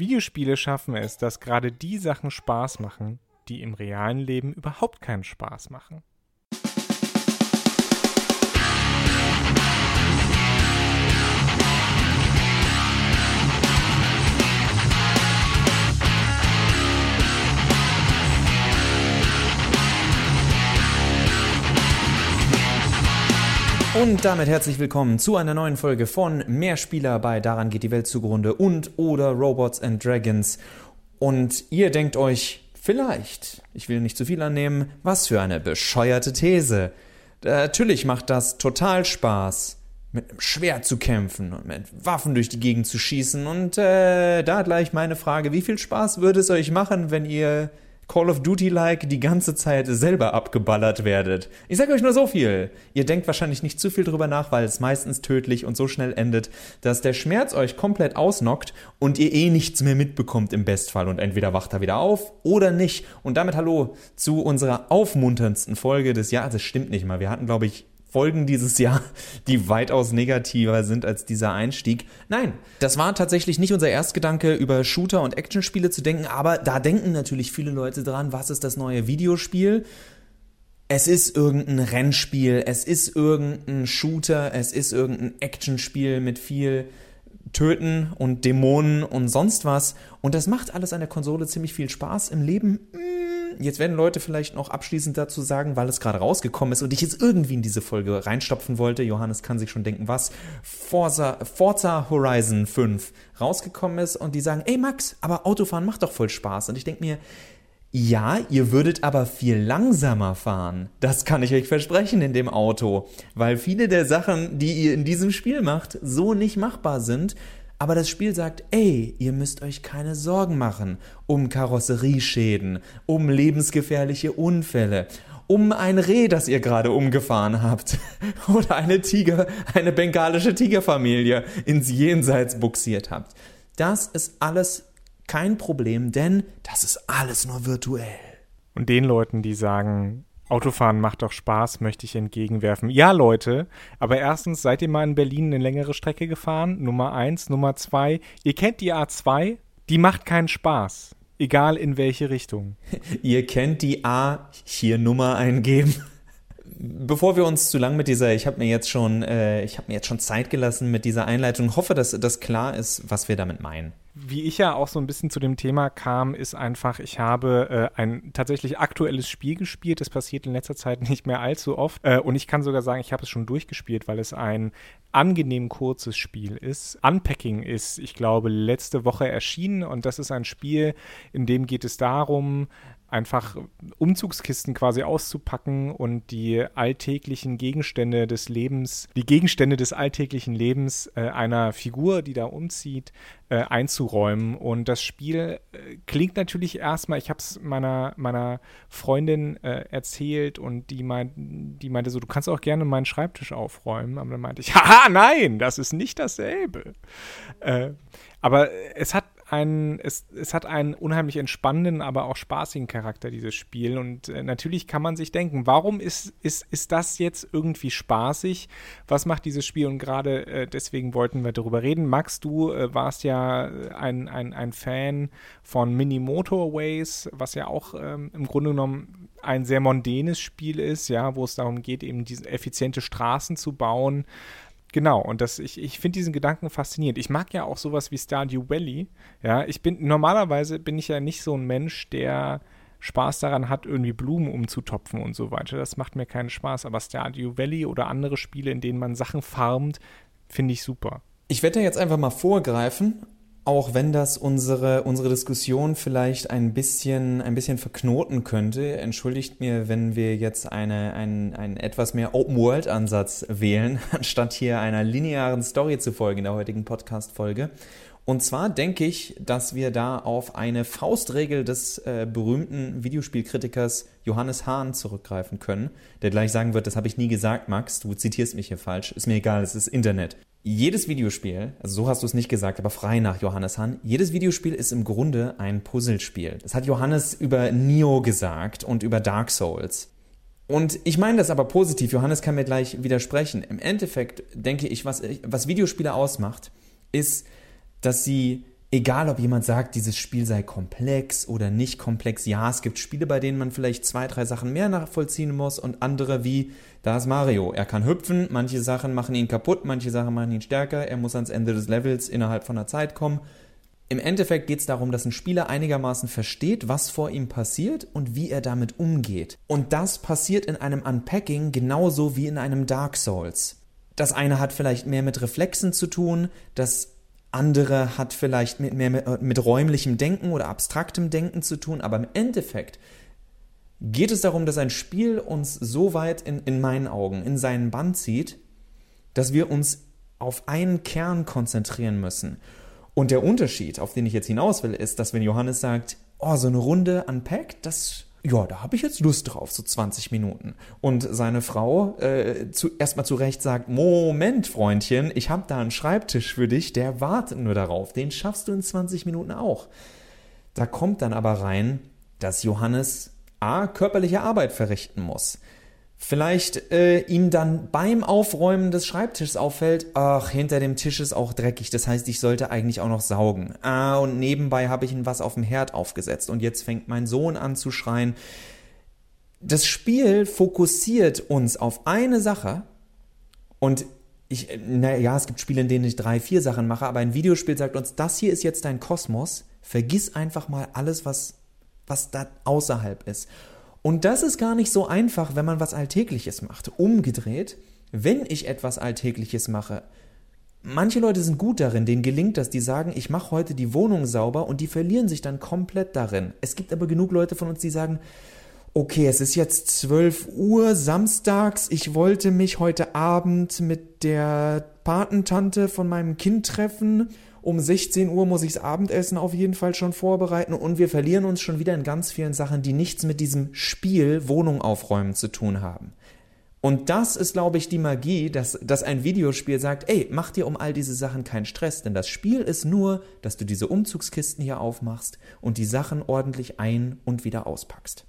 Videospiele schaffen es, dass gerade die Sachen Spaß machen, die im realen Leben überhaupt keinen Spaß machen. Und damit herzlich willkommen zu einer neuen Folge von Mehrspieler bei Daran geht die Welt zugrunde und oder Robots and Dragons. Und ihr denkt euch vielleicht, ich will nicht zu viel annehmen, was für eine bescheuerte These. Natürlich macht das total Spaß, mit einem Schwert zu kämpfen und mit Waffen durch die Gegend zu schießen. Und äh, da gleich meine Frage, wie viel Spaß würde es euch machen, wenn ihr Call of Duty-like die ganze Zeit selber abgeballert werdet. Ich sage euch nur so viel. Ihr denkt wahrscheinlich nicht zu viel drüber nach, weil es meistens tödlich und so schnell endet, dass der Schmerz euch komplett ausnockt und ihr eh nichts mehr mitbekommt im Bestfall und entweder wacht er wieder auf oder nicht. Und damit hallo zu unserer aufmunterndsten Folge des Jahres. Das stimmt nicht mal. Wir hatten, glaube ich, Folgen dieses Jahr, die weitaus negativer sind als dieser Einstieg. Nein, das war tatsächlich nicht unser Erstgedanke, über Shooter und Actionspiele zu denken, aber da denken natürlich viele Leute dran, was ist das neue Videospiel? Es ist irgendein Rennspiel, es ist irgendein Shooter, es ist irgendein Actionspiel mit viel Töten und Dämonen und sonst was. Und das macht alles an der Konsole ziemlich viel Spaß. Im Leben, mh, hm, jetzt werden Leute vielleicht noch abschließend dazu sagen, weil es gerade rausgekommen ist und ich jetzt irgendwie in diese Folge reinstopfen wollte. Johannes kann sich schon denken, was Forza, Forza Horizon 5 rausgekommen ist und die sagen, ey Max, aber Autofahren macht doch voll Spaß. Und ich denke mir, ja, ihr würdet aber viel langsamer fahren. Das kann ich euch versprechen in dem Auto. Weil viele der Sachen, die ihr in diesem Spiel macht, so nicht machbar sind. Aber das Spiel sagt, ey, ihr müsst euch keine Sorgen machen um Karosserieschäden, um lebensgefährliche Unfälle, um ein Reh, das ihr gerade umgefahren habt. Oder eine Tiger, eine bengalische Tigerfamilie ins Jenseits buxiert habt. Das ist alles kein Problem, denn das ist alles nur virtuell. Und den Leuten, die sagen, Autofahren macht doch Spaß, möchte ich entgegenwerfen. Ja, Leute, aber erstens, seid ihr mal in Berlin eine längere Strecke gefahren? Nummer eins. Nummer zwei, ihr kennt die A2, die macht keinen Spaß. Egal in welche Richtung. ihr kennt die A, hier Nummer eingeben bevor wir uns zu lang mit dieser, ich habe mir jetzt schon, äh, ich habe mir jetzt schon Zeit gelassen mit dieser Einleitung, hoffe, dass das klar ist, was wir damit meinen. Wie ich ja auch so ein bisschen zu dem Thema kam, ist einfach, ich habe äh, ein tatsächlich aktuelles Spiel gespielt. Das passiert in letzter Zeit nicht mehr allzu oft. Äh, und ich kann sogar sagen, ich habe es schon durchgespielt, weil es ein angenehm kurzes Spiel ist. Unpacking ist, ich glaube, letzte Woche erschienen und das ist ein Spiel, in dem geht es darum, einfach Umzugskisten quasi auszupacken und die alltäglichen Gegenstände des Lebens, die Gegenstände des alltäglichen Lebens äh, einer Figur, die da umzieht, äh, einzuräumen. Und das Spiel äh, klingt natürlich erstmal, ich habe es meiner, meiner Freundin äh, erzählt und die, meint, die meinte so, du kannst auch gerne meinen Schreibtisch aufräumen. Aber dann meinte ich, haha, nein, das ist nicht dasselbe. Äh, aber es hat einen, es, es hat einen unheimlich entspannenden, aber auch spaßigen Charakter, dieses Spiel. Und äh, natürlich kann man sich denken, warum ist, ist, ist das jetzt irgendwie spaßig? Was macht dieses Spiel? Und gerade äh, deswegen wollten wir darüber reden. Max, du äh, warst ja ein, ein, ein Fan von Mini Motorways, was ja auch ähm, im Grunde genommen ein sehr mondänes Spiel ist, ja, wo es darum geht, eben diese effiziente Straßen zu bauen. Genau, und das, ich, ich finde diesen Gedanken faszinierend. Ich mag ja auch sowas wie Stardew Valley. Ja, ich bin, normalerweise bin ich ja nicht so ein Mensch, der Spaß daran hat, irgendwie Blumen umzutopfen und so weiter. Das macht mir keinen Spaß. Aber Stardew Valley oder andere Spiele, in denen man Sachen farmt, finde ich super. Ich werde da jetzt einfach mal vorgreifen auch wenn das unsere, unsere Diskussion vielleicht ein bisschen, ein bisschen verknoten könnte, entschuldigt mir, wenn wir jetzt eine, ein, einen etwas mehr Open-World-Ansatz wählen, anstatt hier einer linearen Story zu folgen in der heutigen Podcast-Folge. Und zwar denke ich, dass wir da auf eine Faustregel des äh, berühmten Videospielkritikers Johannes Hahn zurückgreifen können, der gleich sagen wird, das habe ich nie gesagt, Max, du zitierst mich hier falsch, ist mir egal, es ist Internet jedes Videospiel, also so hast du es nicht gesagt, aber frei nach Johannes Hahn, jedes Videospiel ist im Grunde ein Puzzlespiel. Das hat Johannes über Neo gesagt und über Dark Souls. Und ich meine das aber positiv, Johannes kann mir gleich widersprechen. Im Endeffekt denke ich, was, was Videospiele ausmacht, ist, dass sie Egal, ob jemand sagt, dieses Spiel sei komplex oder nicht komplex. Ja, es gibt Spiele, bei denen man vielleicht zwei, drei Sachen mehr nachvollziehen muss und andere wie, da ist Mario. Er kann hüpfen, manche Sachen machen ihn kaputt, manche Sachen machen ihn stärker, er muss ans Ende des Levels innerhalb von einer Zeit kommen. Im Endeffekt geht es darum, dass ein Spieler einigermaßen versteht, was vor ihm passiert und wie er damit umgeht. Und das passiert in einem Unpacking genauso wie in einem Dark Souls. Das eine hat vielleicht mehr mit Reflexen zu tun, das andere hat vielleicht mit, mehr mit, mit räumlichem Denken oder abstraktem Denken zu tun, aber im Endeffekt geht es darum, dass ein Spiel uns so weit in, in meinen Augen in seinen Bann zieht, dass wir uns auf einen Kern konzentrieren müssen. Und der Unterschied, auf den ich jetzt hinaus will, ist, dass wenn Johannes sagt, oh, so eine Runde Unpacked, das ja, da habe ich jetzt Lust drauf, so 20 Minuten. Und seine Frau äh, zu, erstmal zu Recht sagt, Moment, Freundchen, ich habe da einen Schreibtisch für dich, der wartet nur darauf. Den schaffst du in 20 Minuten auch. Da kommt dann aber rein, dass Johannes A, körperliche Arbeit verrichten muss vielleicht äh, ihm dann beim Aufräumen des Schreibtisches auffällt, ach, hinter dem Tisch ist auch dreckig, das heißt, ich sollte eigentlich auch noch saugen. Ah, und nebenbei habe ich ihm was auf dem Herd aufgesetzt und jetzt fängt mein Sohn an zu schreien. Das Spiel fokussiert uns auf eine Sache und ich, naja, es gibt Spiele, in denen ich drei, vier Sachen mache, aber ein Videospiel sagt uns, das hier ist jetzt dein Kosmos, vergiss einfach mal alles, was, was da außerhalb ist. Und das ist gar nicht so einfach, wenn man was Alltägliches macht. Umgedreht, wenn ich etwas Alltägliches mache, manche Leute sind gut darin, denen gelingt das, die sagen, ich mache heute die Wohnung sauber und die verlieren sich dann komplett darin. Es gibt aber genug Leute von uns, die sagen, okay, es ist jetzt 12 Uhr samstags, ich wollte mich heute Abend mit der Patentante von meinem Kind treffen um 16 Uhr muss ich das Abendessen auf jeden Fall schon vorbereiten und wir verlieren uns schon wieder in ganz vielen Sachen, die nichts mit diesem Spiel Wohnung aufräumen zu tun haben. Und das ist, glaube ich, die Magie, dass, dass ein Videospiel sagt, ey, mach dir um all diese Sachen keinen Stress, denn das Spiel ist nur, dass du diese Umzugskisten hier aufmachst und die Sachen ordentlich ein- und wieder auspackst.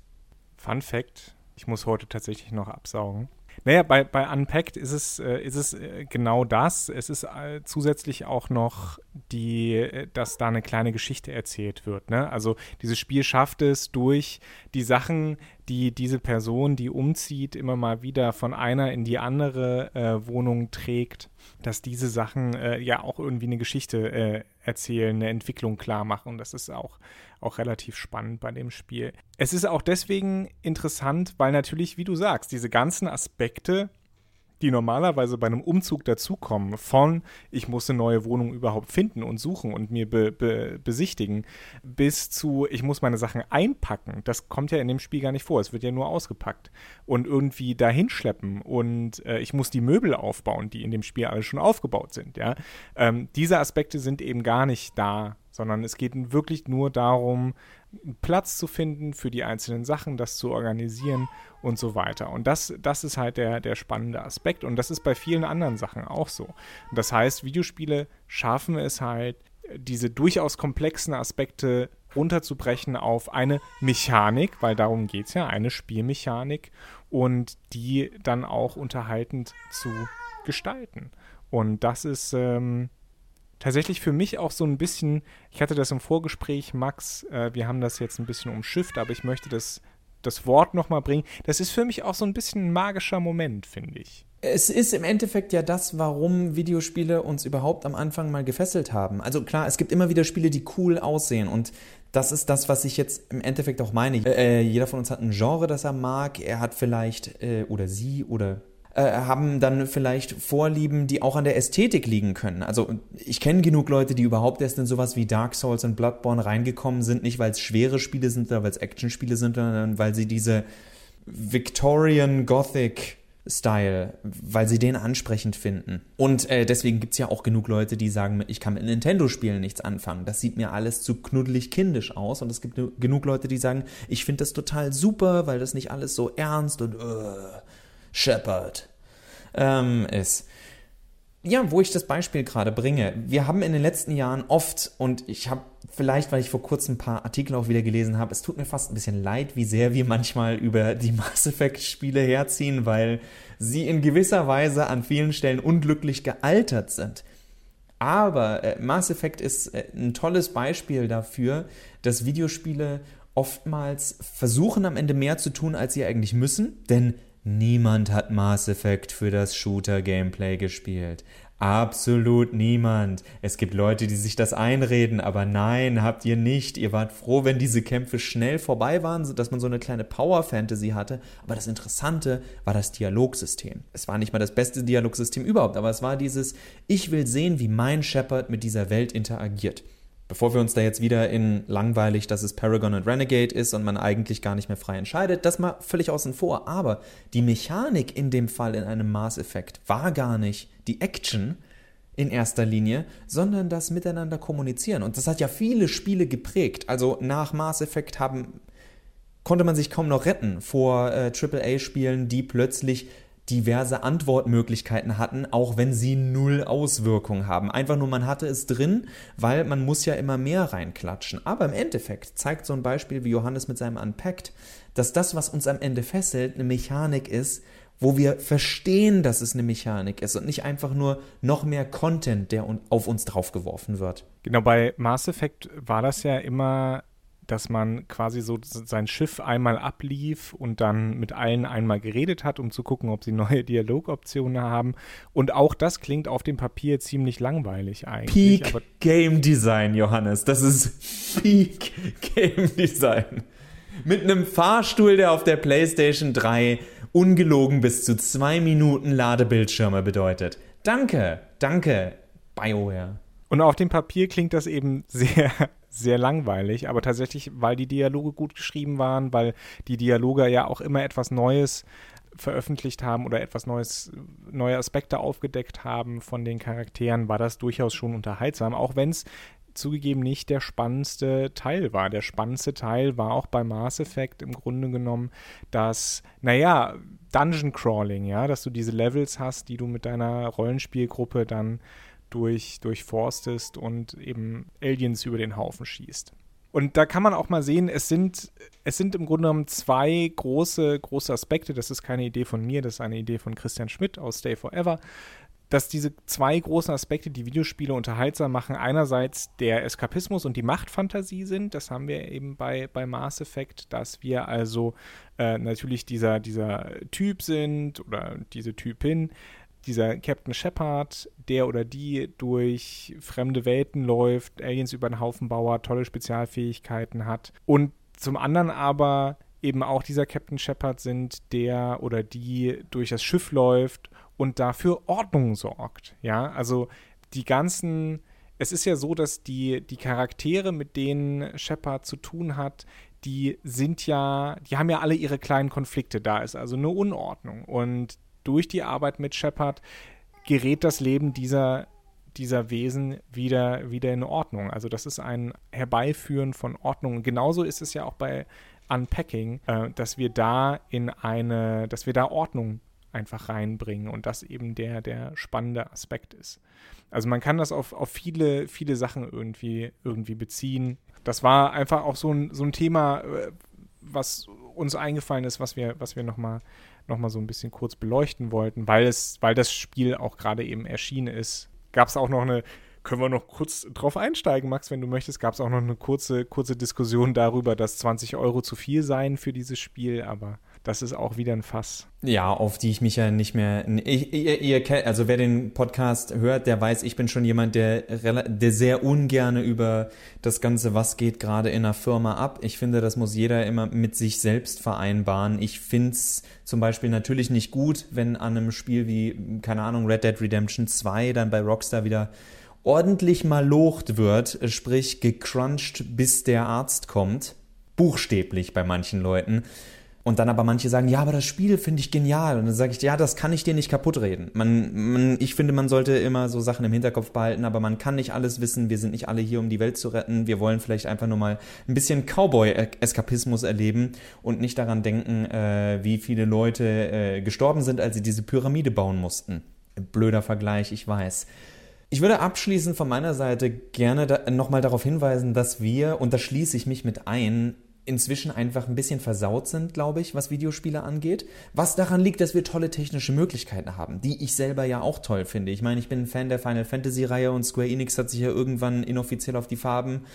Fun Fact, ich muss heute tatsächlich noch absaugen. Naja, bei, bei Unpacked ist es, äh, ist es äh, genau das. Es ist äh, zusätzlich auch noch die, äh, dass da eine kleine Geschichte erzählt wird. Ne? Also dieses Spiel schafft es durch die Sachen, die diese Person, die umzieht, immer mal wieder von einer in die andere äh, Wohnung trägt, dass diese Sachen äh, ja auch irgendwie eine Geschichte erzählen, eine Entwicklung klar machen. Das ist auch auch relativ spannend bei dem Spiel. Es ist auch deswegen interessant, weil natürlich, wie du sagst, diese ganzen Aspekte, die normalerweise bei einem Umzug dazukommen, von ich muss eine neue Wohnung überhaupt finden und suchen und mir be, be, besichtigen, bis zu ich muss meine Sachen einpacken. Das kommt ja in dem Spiel gar nicht vor. Es wird ja nur ausgepackt und irgendwie dahin schleppen und äh, ich muss die Möbel aufbauen, die in dem Spiel alle schon aufgebaut sind. Ja? Ähm, diese Aspekte sind eben gar nicht da sondern es geht wirklich nur darum, Platz zu finden für die einzelnen Sachen, das zu organisieren und so weiter. Und das, das ist halt der, der spannende Aspekt und das ist bei vielen anderen Sachen auch so. Das heißt, Videospiele schaffen es halt, diese durchaus komplexen Aspekte runterzubrechen auf eine Mechanik, weil darum geht es ja, eine Spielmechanik und die dann auch unterhaltend zu gestalten. Und das ist, ähm, tatsächlich für mich auch so ein bisschen, ich hatte das im Vorgespräch, Max, äh, wir haben das jetzt ein bisschen umschifft, aber ich möchte das, das Wort nochmal bringen. Das ist für mich auch so ein bisschen ein magischer Moment, finde ich. Es ist im Endeffekt ja das, warum Videospiele uns überhaupt am Anfang mal gefesselt haben. Also klar, es gibt immer wieder Spiele, die cool aussehen und das ist das, was ich jetzt im Endeffekt auch meine. Äh, jeder von uns hat ein Genre, das er mag. Er hat vielleicht, äh, oder sie, oder äh, haben dann vielleicht Vorlieben, die auch an der Ästhetik liegen können. Also ich kenne genug Leute, die überhaupt erst in sowas wie Dark Souls und Bloodborne reingekommen sind, nicht weil es schwere Spiele sind oder weil es Actionspiele sind, sondern weil sie diese Victorian Gothic Style, weil sie den ansprechend finden. Und äh, deswegen gibt es ja auch genug Leute, die sagen, ich kann mit Nintendo-Spielen nichts anfangen. Das sieht mir alles zu knuddelig kindisch aus. Und es gibt genug Leute, die sagen, ich finde das total super, weil das nicht alles so ernst und uh, Shepard ähm, ist. Ja, wo ich das Beispiel gerade bringe. Wir haben in den letzten Jahren oft, und ich habe vielleicht, weil ich vor kurzem ein paar Artikel auch wieder gelesen habe, es tut mir fast ein bisschen leid, wie sehr wir manchmal über die Mass Effect-Spiele herziehen, weil sie in gewisser Weise an vielen Stellen unglücklich gealtert sind. Aber äh, Mass Effect ist äh, ein tolles Beispiel dafür, dass Videospiele oftmals versuchen am Ende mehr zu tun, als sie eigentlich müssen, denn niemand hat Mass Effect für das Shooter-Gameplay gespielt. Absolut niemand. Es gibt Leute, die sich das einreden, aber nein, habt ihr nicht. Ihr wart froh, wenn diese Kämpfe schnell vorbei waren, sodass man so eine kleine Power-Fantasy hatte. Aber das Interessante war das Dialogsystem. Es war nicht mal das beste Dialogsystem überhaupt, aber es war dieses, ich will sehen, wie mein Shepard mit dieser Welt interagiert. Bevor wir uns da jetzt wieder in langweilig, dass es Paragon und Renegade ist und man eigentlich gar nicht mehr frei entscheidet, das mal völlig außen vor. Aber die Mechanik in dem Fall in einem Mass Effect war gar nicht die Action in erster Linie, sondern das Miteinander kommunizieren. Und das hat ja viele Spiele geprägt. Also nach Mass Effect haben konnte man sich kaum noch retten vor äh, AAA-Spielen, die plötzlich diverse Antwortmöglichkeiten hatten, auch wenn sie null Auswirkung haben. Einfach nur, man hatte es drin, weil man muss ja immer mehr reinklatschen. Aber im Endeffekt zeigt so ein Beispiel wie Johannes mit seinem Unpacked, dass das, was uns am Ende fesselt, eine Mechanik ist, wo wir verstehen, dass es eine Mechanik ist und nicht einfach nur noch mehr Content, der auf uns draufgeworfen wird. Genau, bei Mass Effect war das ja immer dass man quasi so sein Schiff einmal ablief und dann mit allen einmal geredet hat, um zu gucken, ob sie neue Dialogoptionen haben. Und auch das klingt auf dem Papier ziemlich langweilig eigentlich. Peak Game Design, Johannes. Das ist Peak Game Design. Mit einem Fahrstuhl, der auf der PlayStation 3 ungelogen bis zu zwei Minuten Ladebildschirme bedeutet. Danke, danke, BioWare. Und auf dem Papier klingt das eben sehr sehr langweilig, aber tatsächlich, weil die Dialoge gut geschrieben waren, weil die Dialoge ja auch immer etwas Neues veröffentlicht haben oder etwas Neues, neue Aspekte aufgedeckt haben von den Charakteren, war das durchaus schon unterhaltsam, auch wenn es zugegeben nicht der spannendste Teil war. Der spannendste Teil war auch bei Mass Effect im Grunde genommen, dass, naja, Dungeon Crawling, ja, dass du diese Levels hast, die du mit deiner Rollenspielgruppe dann durch, durchforstest und eben Aliens über den Haufen schießt. Und da kann man auch mal sehen, es sind, es sind im Grunde genommen zwei große, große Aspekte. Das ist keine Idee von mir, das ist eine Idee von Christian Schmidt aus Stay Forever. Dass diese zwei großen Aspekte, die Videospiele unterhaltsam machen, einerseits der Eskapismus und die Machtfantasie sind. Das haben wir eben bei, bei Mass Effect, dass wir also äh, natürlich dieser, dieser Typ sind oder diese Typin, dieser Captain Shepard, der oder die durch fremde Welten läuft, Aliens über den Haufen bauert, tolle Spezialfähigkeiten hat. Und zum anderen aber eben auch dieser Captain Shepard sind, der oder die durch das Schiff läuft und dafür Ordnung sorgt. Ja, also die ganzen. Es ist ja so, dass die, die Charaktere, mit denen Shepard zu tun hat, die sind ja, die haben ja alle ihre kleinen Konflikte. Da ist also eine Unordnung. Und durch die Arbeit mit Shepard gerät das Leben dieser, dieser Wesen wieder, wieder in Ordnung. Also das ist ein Herbeiführen von Ordnung. genauso ist es ja auch bei Unpacking, äh, dass wir da in eine, dass wir da Ordnung einfach reinbringen und das eben der, der spannende Aspekt ist. Also man kann das auf, auf viele, viele Sachen irgendwie, irgendwie beziehen. Das war einfach auch so ein, so ein Thema, äh, was uns eingefallen ist, was wir, was wir nochmal nochmal so ein bisschen kurz beleuchten wollten, weil es, weil das Spiel auch gerade eben erschienen ist. Gab es auch noch eine, können wir noch kurz drauf einsteigen, Max, wenn du möchtest, gab es auch noch eine kurze, kurze Diskussion darüber, dass 20 Euro zu viel seien für dieses Spiel, aber das ist auch wieder ein Fass. Ja, auf die ich mich ja nicht mehr. Ich, ihr, ihr, also wer den Podcast hört, der weiß, ich bin schon jemand, der, der sehr ungerne über das Ganze, was geht gerade in einer Firma ab. Ich finde, das muss jeder immer mit sich selbst vereinbaren. Ich finde es zum Beispiel natürlich nicht gut, wenn an einem Spiel wie, keine Ahnung, Red Dead Redemption 2 dann bei Rockstar wieder ordentlich mal locht wird, sprich gecrunched, bis der Arzt kommt. Buchstäblich bei manchen Leuten. Und dann aber manche sagen, ja, aber das Spiel finde ich genial. Und dann sage ich, ja, das kann ich dir nicht kaputt reden. Man, man, ich finde, man sollte immer so Sachen im Hinterkopf behalten, aber man kann nicht alles wissen. Wir sind nicht alle hier, um die Welt zu retten. Wir wollen vielleicht einfach nur mal ein bisschen Cowboy-Eskapismus erleben und nicht daran denken, äh, wie viele Leute äh, gestorben sind, als sie diese Pyramide bauen mussten. Blöder Vergleich, ich weiß. Ich würde abschließend von meiner Seite gerne da, nochmal darauf hinweisen, dass wir, und da schließe ich mich mit ein, inzwischen einfach ein bisschen versaut sind, glaube ich, was Videospiele angeht. Was daran liegt, dass wir tolle technische Möglichkeiten haben, die ich selber ja auch toll finde. Ich meine, ich bin ein Fan der Final Fantasy Reihe und Square Enix hat sich ja irgendwann inoffiziell auf die Farben,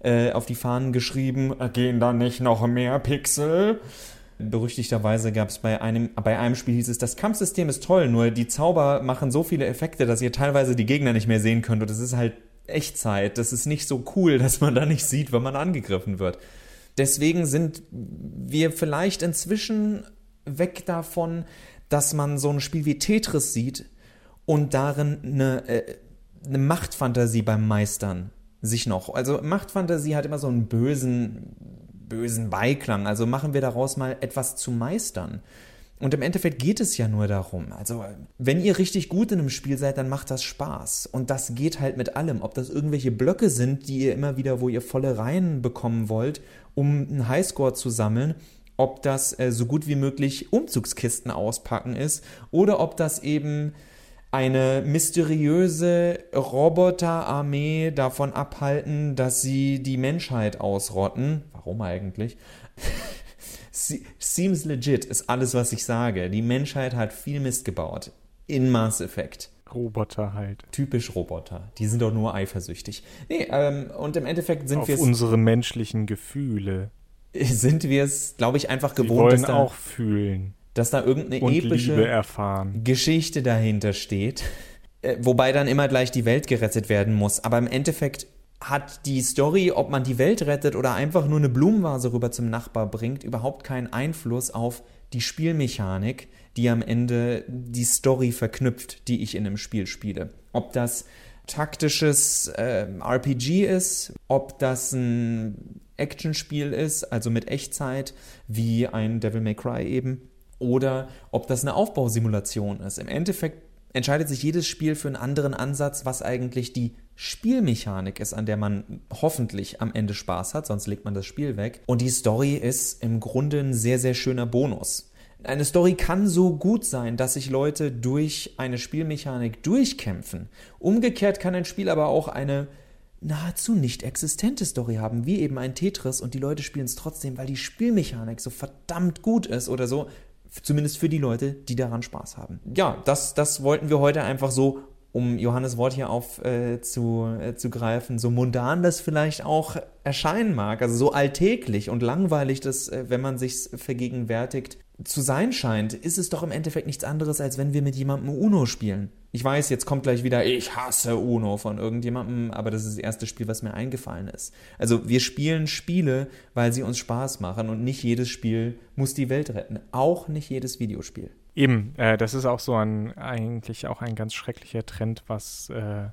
äh, auf die Fahnen geschrieben, gehen da nicht noch mehr Pixel? Berüchtigterweise gab es bei einem, bei einem Spiel hieß es, das Kampfsystem ist toll, nur die Zauber machen so viele Effekte, dass ihr teilweise die Gegner nicht mehr sehen könnt und das ist halt Echtzeit. Das ist nicht so cool, dass man da nicht sieht, wenn man angegriffen wird. Deswegen sind wir vielleicht inzwischen weg davon, dass man so ein Spiel wie Tetris sieht und darin eine, äh, eine Machtfantasie beim Meistern sich noch. Also Machtfantasie hat immer so einen bösen, bösen Beiklang. Also machen wir daraus mal etwas zu meistern. Und im Endeffekt geht es ja nur darum. Also, wenn ihr richtig gut in einem Spiel seid, dann macht das Spaß. Und das geht halt mit allem. Ob das irgendwelche Blöcke sind, die ihr immer wieder, wo ihr volle Reihen bekommen wollt, um einen Highscore zu sammeln, ob das äh, so gut wie möglich Umzugskisten auspacken ist, oder ob das eben eine mysteriöse Roboterarmee davon abhalten, dass sie die Menschheit ausrotten. Warum eigentlich? Seems legit ist alles, was ich sage. Die Menschheit hat viel Mist gebaut. In Mass Effect. Roboter halt. Typisch Roboter. Die sind doch nur eifersüchtig. Nee, ähm, und im Endeffekt sind wir es. unsere menschlichen Gefühle. Sind wir es, glaube ich, einfach gewohnt, Wir wollen dass da, auch fühlen. Dass da irgendeine und epische. Geschichte dahinter steht. Äh, wobei dann immer gleich die Welt gerettet werden muss. Aber im Endeffekt hat die Story, ob man die Welt rettet oder einfach nur eine Blumenvase rüber zum Nachbar bringt, überhaupt keinen Einfluss auf die Spielmechanik, die am Ende die Story verknüpft, die ich in einem Spiel spiele. Ob das taktisches äh, RPG ist, ob das ein Actionspiel ist, also mit Echtzeit, wie ein Devil May Cry eben, oder ob das eine Aufbausimulation ist. Im Endeffekt entscheidet sich jedes Spiel für einen anderen Ansatz, was eigentlich die Spielmechanik ist, an der man hoffentlich am Ende Spaß hat, sonst legt man das Spiel weg. Und die Story ist im Grunde ein sehr, sehr schöner Bonus. Eine Story kann so gut sein, dass sich Leute durch eine Spielmechanik durchkämpfen. Umgekehrt kann ein Spiel aber auch eine nahezu nicht existente Story haben, wie eben ein Tetris und die Leute spielen es trotzdem, weil die Spielmechanik so verdammt gut ist oder so, zumindest für die Leute, die daran Spaß haben. Ja, das, das wollten wir heute einfach so um Johannes Wort hier aufzugreifen, äh, zu, äh, so mundan das vielleicht auch erscheinen mag, also so alltäglich und langweilig das, äh, wenn man sich vergegenwärtigt, zu sein scheint, ist es doch im Endeffekt nichts anderes, als wenn wir mit jemandem Uno spielen. Ich weiß, jetzt kommt gleich wieder, ich hasse Uno von irgendjemandem, aber das ist das erste Spiel, was mir eingefallen ist. Also wir spielen Spiele, weil sie uns Spaß machen und nicht jedes Spiel muss die Welt retten. Auch nicht jedes Videospiel. Eben, äh, das ist auch so ein, eigentlich auch ein ganz schrecklicher Trend, was äh,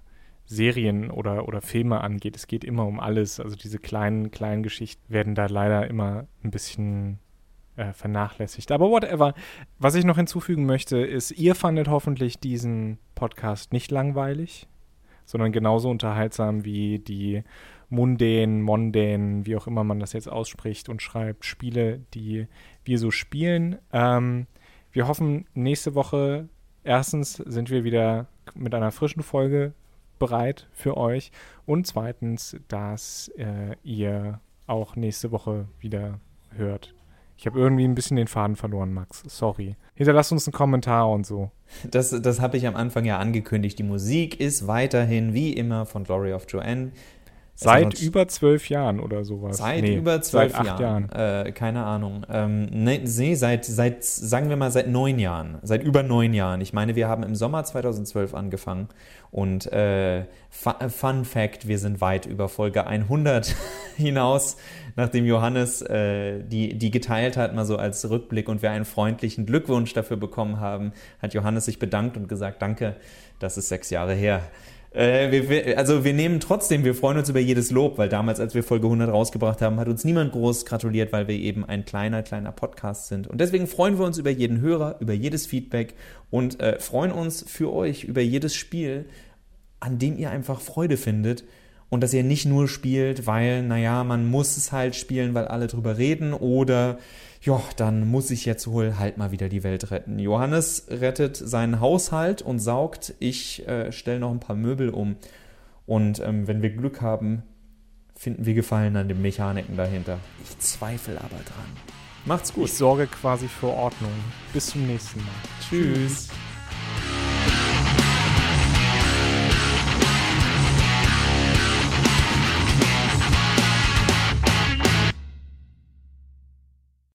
Serien oder, oder Filme angeht. Es geht immer um alles. Also diese kleinen, kleinen Geschichten werden da leider immer ein bisschen äh, vernachlässigt. Aber whatever. Was ich noch hinzufügen möchte, ist, ihr fandet hoffentlich diesen Podcast nicht langweilig, sondern genauso unterhaltsam wie die mundänen, mondänen, wie auch immer man das jetzt ausspricht und schreibt, Spiele, die wir so spielen. Ähm, wir hoffen, nächste Woche erstens sind wir wieder mit einer frischen Folge bereit für euch und zweitens, dass äh, ihr auch nächste Woche wieder hört. Ich habe irgendwie ein bisschen den Faden verloren, Max. Sorry. Hinterlasst uns einen Kommentar und so. Das, das habe ich am Anfang ja angekündigt. Die Musik ist weiterhin wie immer von Glory of Joanne. Seit über zwölf Jahren oder sowas. Seit nee, über zwölf Jahren. Jahren. Äh, keine Ahnung. Ähm, nee, nee, seit, seit, sagen wir mal, seit neun Jahren. Seit über neun Jahren. Ich meine, wir haben im Sommer 2012 angefangen. Und äh, Fun Fact, wir sind weit über Folge 100 hinaus, nachdem Johannes äh, die, die geteilt hat, mal so als Rückblick und wir einen freundlichen Glückwunsch dafür bekommen haben, hat Johannes sich bedankt und gesagt, danke, das ist sechs Jahre her. Äh, wir, also wir nehmen trotzdem, wir freuen uns über jedes Lob, weil damals, als wir Folge 100 rausgebracht haben, hat uns niemand groß gratuliert, weil wir eben ein kleiner, kleiner Podcast sind. Und deswegen freuen wir uns über jeden Hörer, über jedes Feedback und äh, freuen uns für euch über jedes Spiel, an dem ihr einfach Freude findet und dass ihr nicht nur spielt, weil, naja, man muss es halt spielen, weil alle drüber reden oder ja, dann muss ich jetzt wohl halt mal wieder die Welt retten. Johannes rettet seinen Haushalt und saugt. Ich äh, stelle noch ein paar Möbel um. Und ähm, wenn wir Glück haben, finden wir Gefallen an den Mechaniken dahinter. Ich zweifle aber dran. Macht's gut. Ich sorge quasi für Ordnung. Bis zum nächsten Mal. Tschüss.